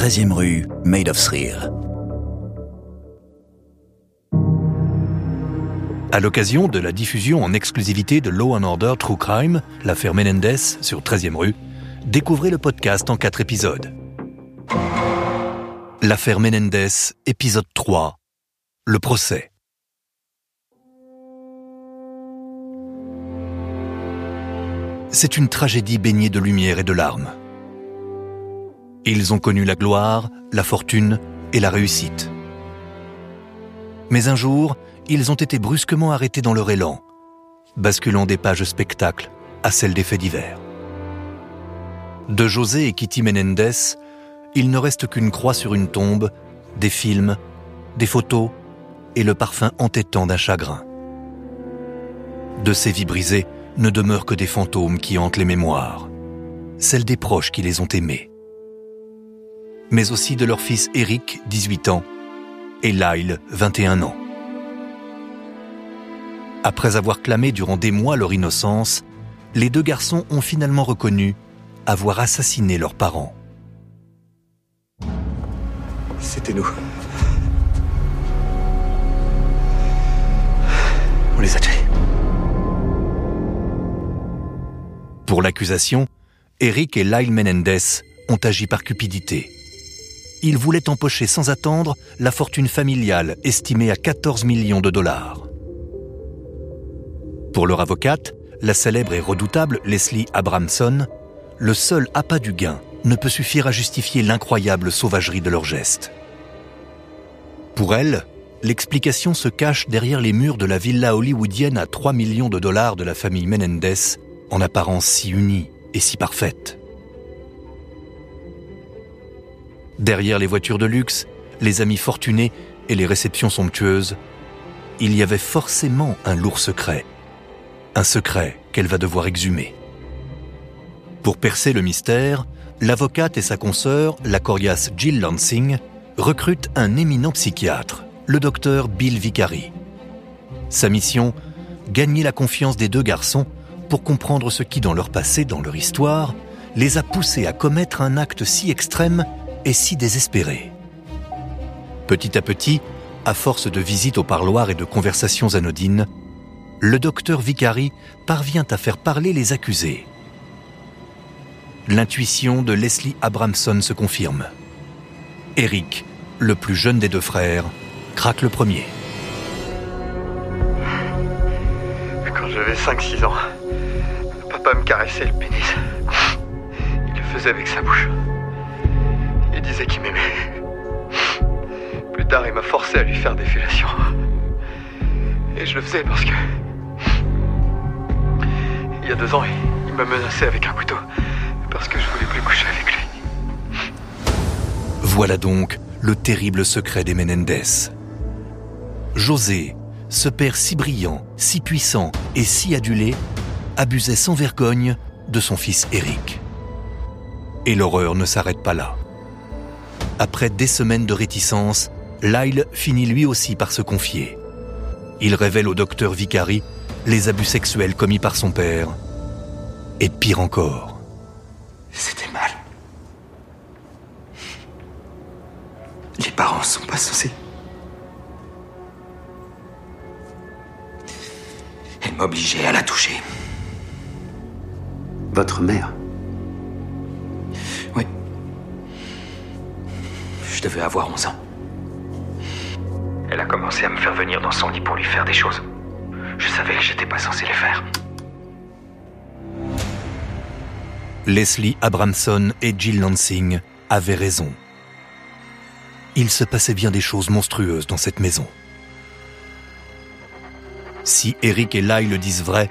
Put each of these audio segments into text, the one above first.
13e rue, Made of Thrill. À l'occasion de la diffusion en exclusivité de Law and Order True Crime, l'affaire Menendez sur 13e rue, découvrez le podcast en quatre épisodes. L'affaire Menendez, épisode 3. Le procès. C'est une tragédie baignée de lumière et de larmes. Ils ont connu la gloire, la fortune et la réussite. Mais un jour, ils ont été brusquement arrêtés dans leur élan, basculant des pages spectacle à celles des faits divers. De José et Kitty Menendez, il ne reste qu'une croix sur une tombe, des films, des photos et le parfum entêtant d'un chagrin. De ces vies brisées ne demeurent que des fantômes qui hantent les mémoires, celles des proches qui les ont aimés, mais aussi de leur fils Eric, 18 ans, et Lyle, 21 ans. Après avoir clamé durant des mois leur innocence, les deux garçons ont finalement reconnu avoir assassiné leurs parents. C'était nous. On les a tués. Pour l'accusation, Eric et Lyle Menendez ont agi par cupidité. Ils voulaient empocher sans attendre la fortune familiale estimée à 14 millions de dollars. Pour leur avocate, la célèbre et redoutable Leslie Abramson, le seul appât du gain ne peut suffire à justifier l'incroyable sauvagerie de leurs gestes. Pour elle, l'explication se cache derrière les murs de la villa hollywoodienne à 3 millions de dollars de la famille Menendez, en apparence si unie et si parfaite. Derrière les voitures de luxe, les amis fortunés et les réceptions somptueuses, il y avait forcément un lourd secret. Un secret qu'elle va devoir exhumer. Pour percer le mystère, l'avocate et sa consoeur, la coriace Jill Lansing, recrutent un éminent psychiatre, le docteur Bill Vicary. Sa mission Gagner la confiance des deux garçons pour comprendre ce qui, dans leur passé, dans leur histoire, les a poussés à commettre un acte si extrême et si désespéré. Petit à petit, à force de visites au parloir et de conversations anodines, le docteur Vicary parvient à faire parler les accusés. L'intuition de Leslie Abramson se confirme. Eric, le plus jeune des deux frères, craque le premier. Quand j'avais 5-6 ans, papa me caressait le pénis. Il le faisait avec sa bouche. Disait qu'il m'aimait. Plus tard, il m'a forcé à lui faire des fellations. Et je le faisais parce que. Il y a deux ans, il m'a menacé avec un couteau. Parce que je voulais plus coucher avec lui. Voilà donc le terrible secret des Menendez. José, ce père si brillant, si puissant et si adulé, abusait sans vergogne de son fils Eric. Et l'horreur ne s'arrête pas là. Après des semaines de réticence, Lyle finit lui aussi par se confier. Il révèle au docteur Vicary les abus sexuels commis par son père. Et pire encore. C'était mal. Les parents sont pas censés. Elle m'obligeait à la toucher. Votre mère Je devais avoir 11 ans. Elle a commencé à me faire venir dans son lit pour lui faire des choses. Je savais que j'étais pas censé les faire. Leslie Abramson et Jill Lansing avaient raison. Il se passait bien des choses monstrueuses dans cette maison. Si Eric et Lyle le disent vrai,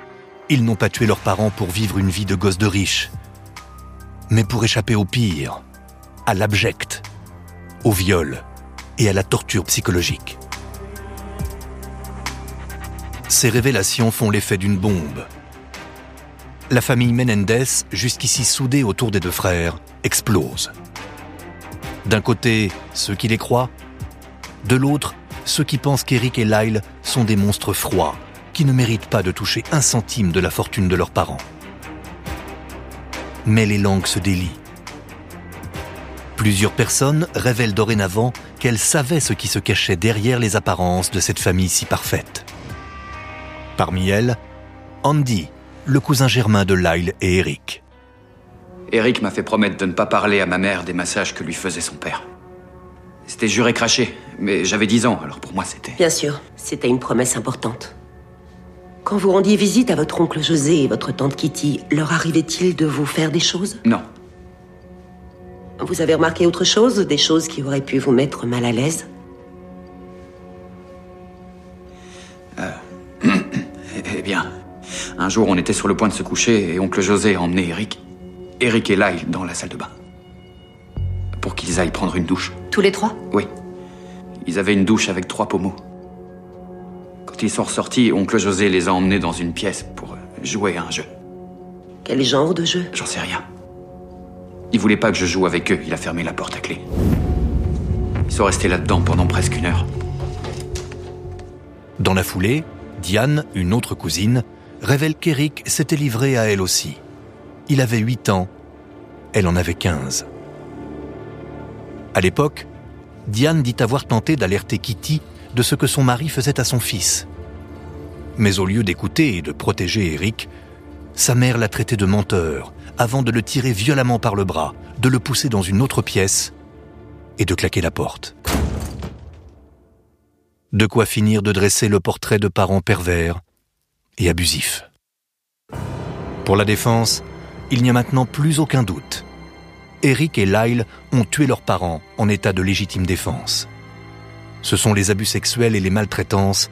ils n'ont pas tué leurs parents pour vivre une vie de gosse de riche, mais pour échapper au pire, à l'abject, au viol et à la torture psychologique. Ces révélations font l'effet d'une bombe. La famille Menendez, jusqu'ici soudée autour des deux frères, explose. D'un côté, ceux qui les croient, de l'autre, ceux qui pensent qu'Eric et Lyle sont des monstres froids, qui ne méritent pas de toucher un centime de la fortune de leurs parents. Mais les langues se délient. Plusieurs personnes révèlent dorénavant qu'elles savaient ce qui se cachait derrière les apparences de cette famille si parfaite. Parmi elles, Andy, le cousin germain de Lyle et Eric. Eric m'a fait promettre de ne pas parler à ma mère des massages que lui faisait son père. C'était juré craché, mais j'avais 10 ans, alors pour moi c'était... Bien sûr, c'était une promesse importante. Quand vous rendiez visite à votre oncle José et votre tante Kitty, leur arrivait-il de vous faire des choses? Non. Vous avez remarqué autre chose Des choses qui auraient pu vous mettre mal à l'aise Eh bien, un jour on était sur le point de se coucher et oncle José a emmené Eric, Eric et Lyle dans la salle de bain. Pour qu'ils aillent prendre une douche. Tous les trois Oui. Ils avaient une douche avec trois pommeaux. Quand ils sont ressortis, oncle José les a emmenés dans une pièce pour jouer à un jeu. Quel genre de jeu? J'en sais rien. Il voulait pas que je joue avec eux, il a fermé la porte à clé. Ils sont restés là-dedans pendant presque une heure. Dans la foulée, Diane, une autre cousine, révèle qu'Eric s'était livré à elle aussi. Il avait 8 ans, elle en avait 15. À l'époque, Diane dit avoir tenté d'alerter Kitty de ce que son mari faisait à son fils. Mais au lieu d'écouter et de protéger Eric, sa mère l'a traité de menteur avant de le tirer violemment par le bras, de le pousser dans une autre pièce et de claquer la porte. De quoi finir de dresser le portrait de parents pervers et abusifs. Pour la défense, il n'y a maintenant plus aucun doute. Eric et Lyle ont tué leurs parents en état de légitime défense. Ce sont les abus sexuels et les maltraitances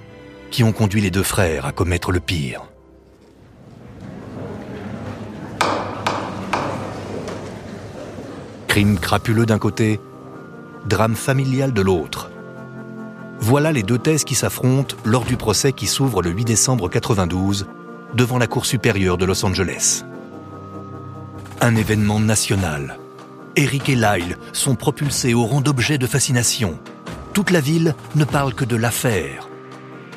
qui ont conduit les deux frères à commettre le pire. Crime crapuleux d'un côté, drame familial de l'autre. Voilà les deux thèses qui s'affrontent lors du procès qui s'ouvre le 8 décembre 92 devant la Cour supérieure de Los Angeles. Un événement national. Eric et Lyle sont propulsés au rang d'objet de fascination. Toute la ville ne parle que de l'affaire.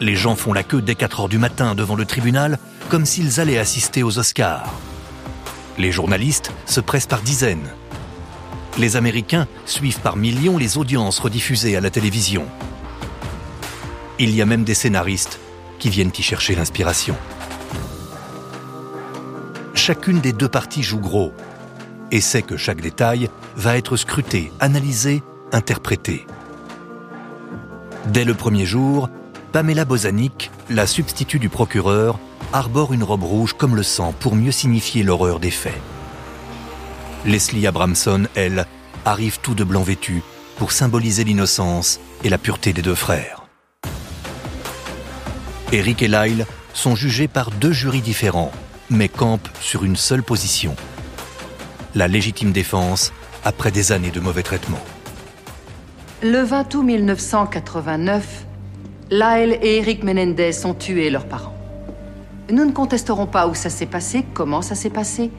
Les gens font la queue dès 4 heures du matin devant le tribunal comme s'ils allaient assister aux Oscars. Les journalistes se pressent par dizaines. Les Américains suivent par millions les audiences rediffusées à la télévision. Il y a même des scénaristes qui viennent y chercher l'inspiration. Chacune des deux parties joue gros et sait que chaque détail va être scruté, analysé, interprété. Dès le premier jour, Pamela Bozanic, la substitut du procureur, arbore une robe rouge comme le sang pour mieux signifier l'horreur des faits. Leslie Abramson, elle, arrive tout de blanc vêtue pour symboliser l'innocence et la pureté des deux frères. Eric et Lyle sont jugés par deux jurys différents, mais campent sur une seule position. La légitime défense après des années de mauvais traitements. Le 20 août 1989, Lyle et Eric Menendez ont tué leurs parents. Nous ne contesterons pas où ça s'est passé, comment ça s'est passé,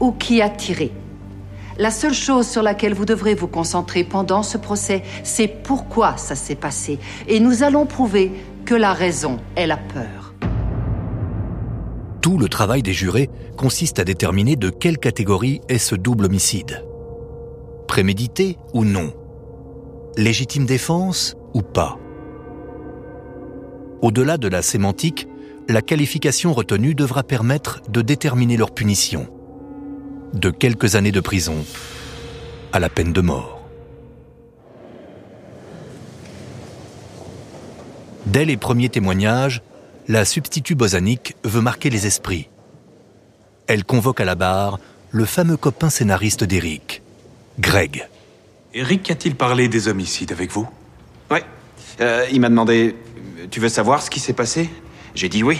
ou qui a tiré. La seule chose sur laquelle vous devrez vous concentrer pendant ce procès, c'est pourquoi ça s'est passé. Et nous allons prouver que la raison est la peur. Tout le travail des jurés consiste à déterminer de quelle catégorie est ce double homicide. Prémédité ou non Légitime défense ou pas Au-delà de la sémantique, la qualification retenue devra permettre de déterminer leur punition. De quelques années de prison à la peine de mort. Dès les premiers témoignages, la substitut bosanique veut marquer les esprits. Elle convoque à la barre le fameux copain scénariste d'Eric, Greg. Eric a-t-il parlé des homicides avec vous? Ouais. Euh, il m'a demandé Tu veux savoir ce qui s'est passé? J'ai dit oui.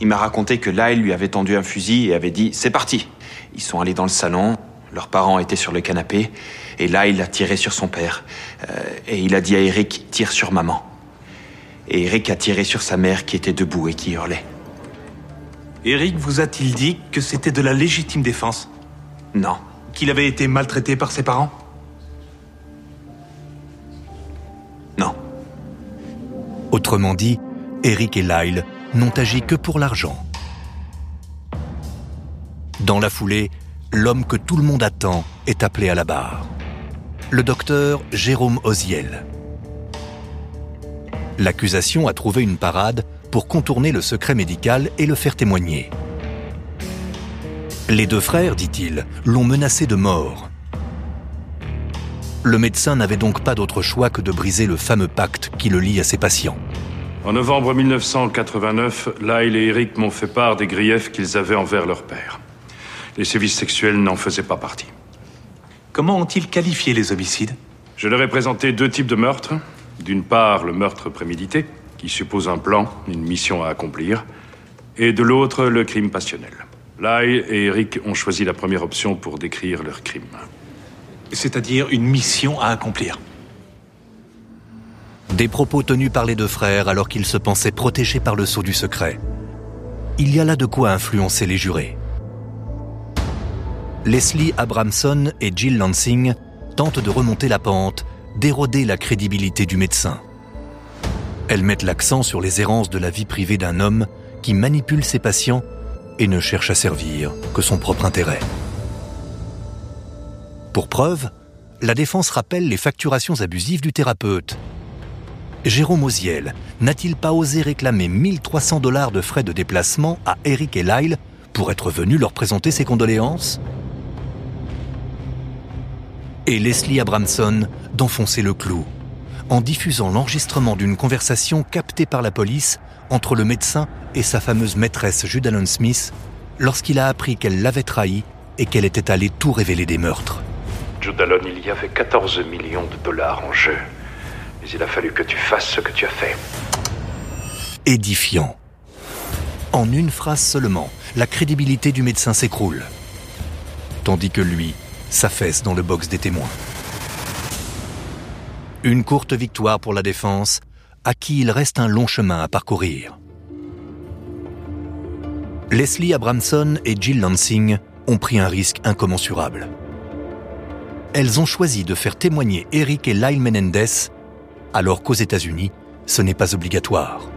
Il m'a raconté que Lyle lui avait tendu un fusil et avait dit C'est parti. Ils sont allés dans le salon, leurs parents étaient sur le canapé, et Lyle a tiré sur son père. Euh, et il a dit à Eric Tire sur maman. Et Eric a tiré sur sa mère qui était debout et qui hurlait. Eric vous a-t-il dit que c'était de la légitime défense? Non. Qu'il avait été maltraité par ses parents? Non. Autrement dit, Eric et Lyle n'ont agi que pour l'argent. Dans la foulée, l'homme que tout le monde attend est appelé à la barre. le docteur Jérôme Oziel. L'accusation a trouvé une parade pour contourner le secret médical et le faire témoigner. Les deux frères, dit-il, l'ont menacé de mort. Le médecin n'avait donc pas d'autre choix que de briser le fameux pacte qui le lie à ses patients. En novembre 1989, Lyle et Eric m'ont fait part des griefs qu'ils avaient envers leur père. Les sévices sexuels n'en faisaient pas partie. Comment ont-ils qualifié les homicides Je leur ai présenté deux types de meurtres. D'une part, le meurtre prémédité, qui suppose un plan, une mission à accomplir, et de l'autre, le crime passionnel. Lyle et Eric ont choisi la première option pour décrire leur crime. C'est-à-dire une mission à accomplir. Des propos tenus par les deux frères alors qu'ils se pensaient protégés par le sceau du secret. Il y a là de quoi influencer les jurés. Leslie Abramson et Jill Lansing tentent de remonter la pente, d'éroder la crédibilité du médecin. Elles mettent l'accent sur les errances de la vie privée d'un homme qui manipule ses patients et ne cherche à servir que son propre intérêt. Pour preuve, la défense rappelle les facturations abusives du thérapeute. Jérôme Oziel n'a-t-il pas osé réclamer 1300 dollars de frais de déplacement à Eric et Lyle pour être venu leur présenter ses condoléances? Et Leslie Abramson d'enfoncer le clou en diffusant l'enregistrement d'une conversation captée par la police entre le médecin et sa fameuse maîtresse Judalon Smith lorsqu'il a appris qu'elle l'avait trahi et qu'elle était allée tout révéler des meurtres. Judalon, il y avait 14 millions de dollars en jeu. Mais il a fallu que tu fasses ce que tu as fait. Édifiant. En une phrase seulement, la crédibilité du médecin s'écroule. Tandis que lui s'affaisse dans le box des témoins. Une courte victoire pour la défense, à qui il reste un long chemin à parcourir. Leslie Abramson et Jill Lansing ont pris un risque incommensurable. Elles ont choisi de faire témoigner Eric et Lyle Menendez, alors qu'aux États-Unis, ce n'est pas obligatoire.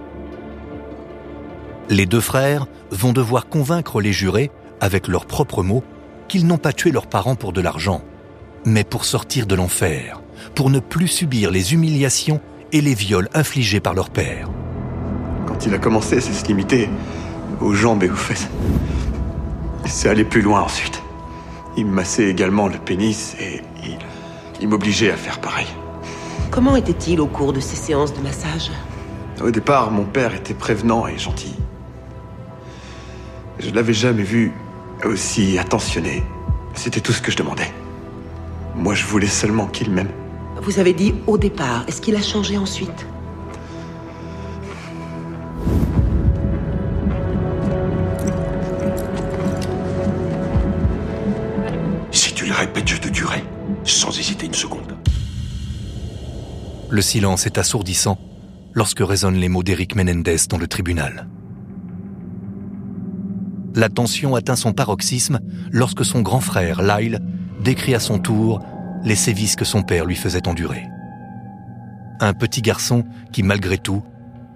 Les deux frères vont devoir convaincre les jurés, avec leurs propres mots, qu'ils n'ont pas tué leurs parents pour de l'argent, mais pour sortir de l'enfer, pour ne plus subir les humiliations et les viols infligés par leur père. Quand il a commencé, c'est se limiter aux jambes et aux fesses. C'est aller plus loin ensuite. Il me massait également le pénis et il, il m'obligeait à faire pareil. Comment était-il au cours de ces séances de massage? Au départ, mon père était prévenant et gentil. Je ne l'avais jamais vu aussi attentionné. C'était tout ce que je demandais. Moi, je voulais seulement qu'il m'aime. Vous avez dit au départ. Est-ce qu'il a changé ensuite? Si tu le répètes, je te tuerai. Sans hésiter une seconde. Le silence est assourdissant lorsque résonnent les mots d'Eric Menendez dans le tribunal. La tension atteint son paroxysme lorsque son grand frère, Lyle, décrit à son tour les sévices que son père lui faisait endurer. Un petit garçon qui, malgré tout,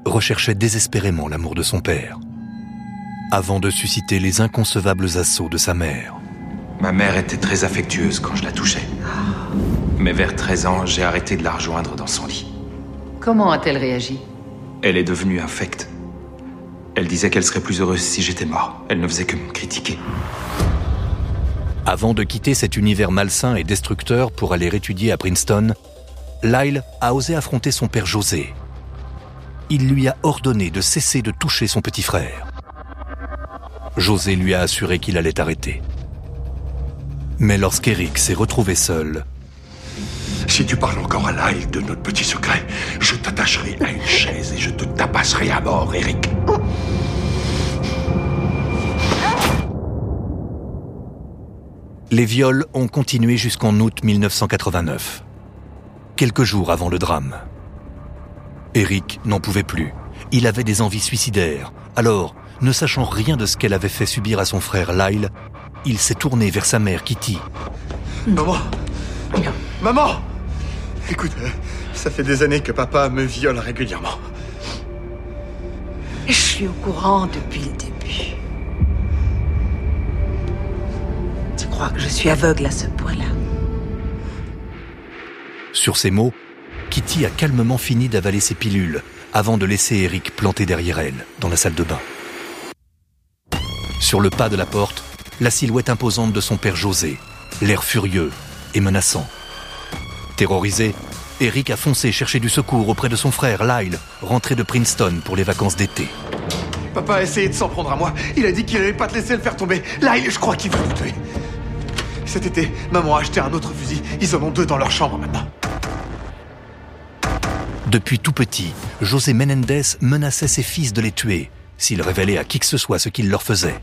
recherchait désespérément l'amour de son père, avant de susciter les inconcevables assauts de sa mère. Ma mère était très affectueuse quand je la touchais. Mais vers 13 ans, j'ai arrêté de la rejoindre dans son lit. Comment a-t-elle réagi? Elle est devenue infecte. Elle disait qu'elle serait plus heureuse si j'étais mort. Elle ne faisait que me critiquer. Avant de quitter cet univers malsain et destructeur pour aller étudier à Princeton, Lyle a osé affronter son père José. Il lui a ordonné de cesser de toucher son petit frère. José lui a assuré qu'il allait arrêter. Mais lorsqu'Eric s'est retrouvé seul, Si tu parles encore à Lyle de notre petit secret, je t'attacherai à une chaise et je te tabasserai à mort, Eric. Les viols ont continué jusqu'en août 1989, quelques jours avant le drame. Eric n'en pouvait plus. Il avait des envies suicidaires. Alors, ne sachant rien de ce qu'elle avait fait subir à son frère Lyle, il s'est tourné vers sa mère Kitty. Maman Maman Écoute, ça fait des années que papa me viole régulièrement. Je suis au courant depuis le début. Crois que je suis aveugle à ce point-là Sur ces mots, Kitty a calmement fini d'avaler ses pilules avant de laisser Eric planté derrière elle, dans la salle de bain. Sur le pas de la porte, la silhouette imposante de son père José, l'air furieux et menaçant. Terrorisé, Eric a foncé chercher du secours auprès de son frère Lyle, rentré de Princeton pour les vacances d'été. Papa a essayé de s'en prendre à moi. Il a dit qu'il allait pas te laisser le faire tomber. Lyle, je crois qu'il veut nous tuer. Cet été, maman a acheté un autre fusil. Ils en ont deux dans leur chambre maintenant. Depuis tout petit, José Menendez menaçait ses fils de les tuer s'ils révélaient à qui que ce soit ce qu'il leur faisait.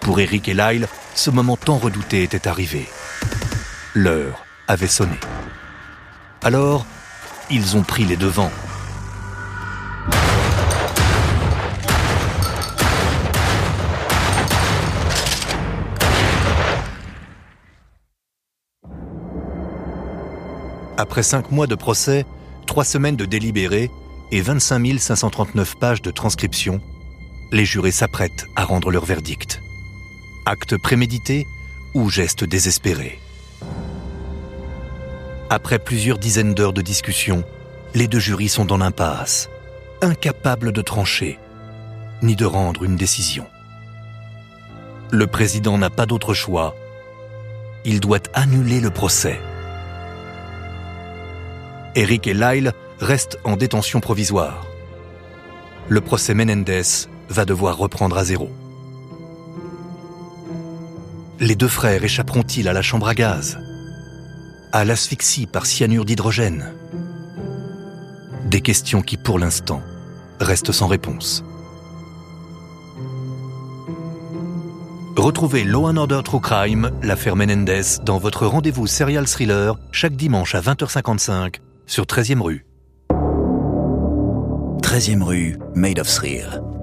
Pour Eric et Lyle, ce moment tant redouté était arrivé. L'heure avait sonné. Alors, ils ont pris les devants. Après cinq mois de procès, trois semaines de délibérés et 25 539 pages de transcription, les jurés s'apprêtent à rendre leur verdict. Acte prémédité ou geste désespéré Après plusieurs dizaines d'heures de discussion, les deux jurys sont dans l'impasse, incapables de trancher, ni de rendre une décision. Le président n'a pas d'autre choix. Il doit annuler le procès. Eric et Lyle restent en détention provisoire. Le procès Menendez va devoir reprendre à zéro. Les deux frères échapperont-ils à la chambre à gaz À l'asphyxie par cyanure d'hydrogène? Des questions qui, pour l'instant, restent sans réponse. Retrouvez Law and Order True Crime, l'affaire Menendez, dans votre rendez-vous serial thriller chaque dimanche à 20h55 sur 13e rue. 13e rue, Made of Thrill.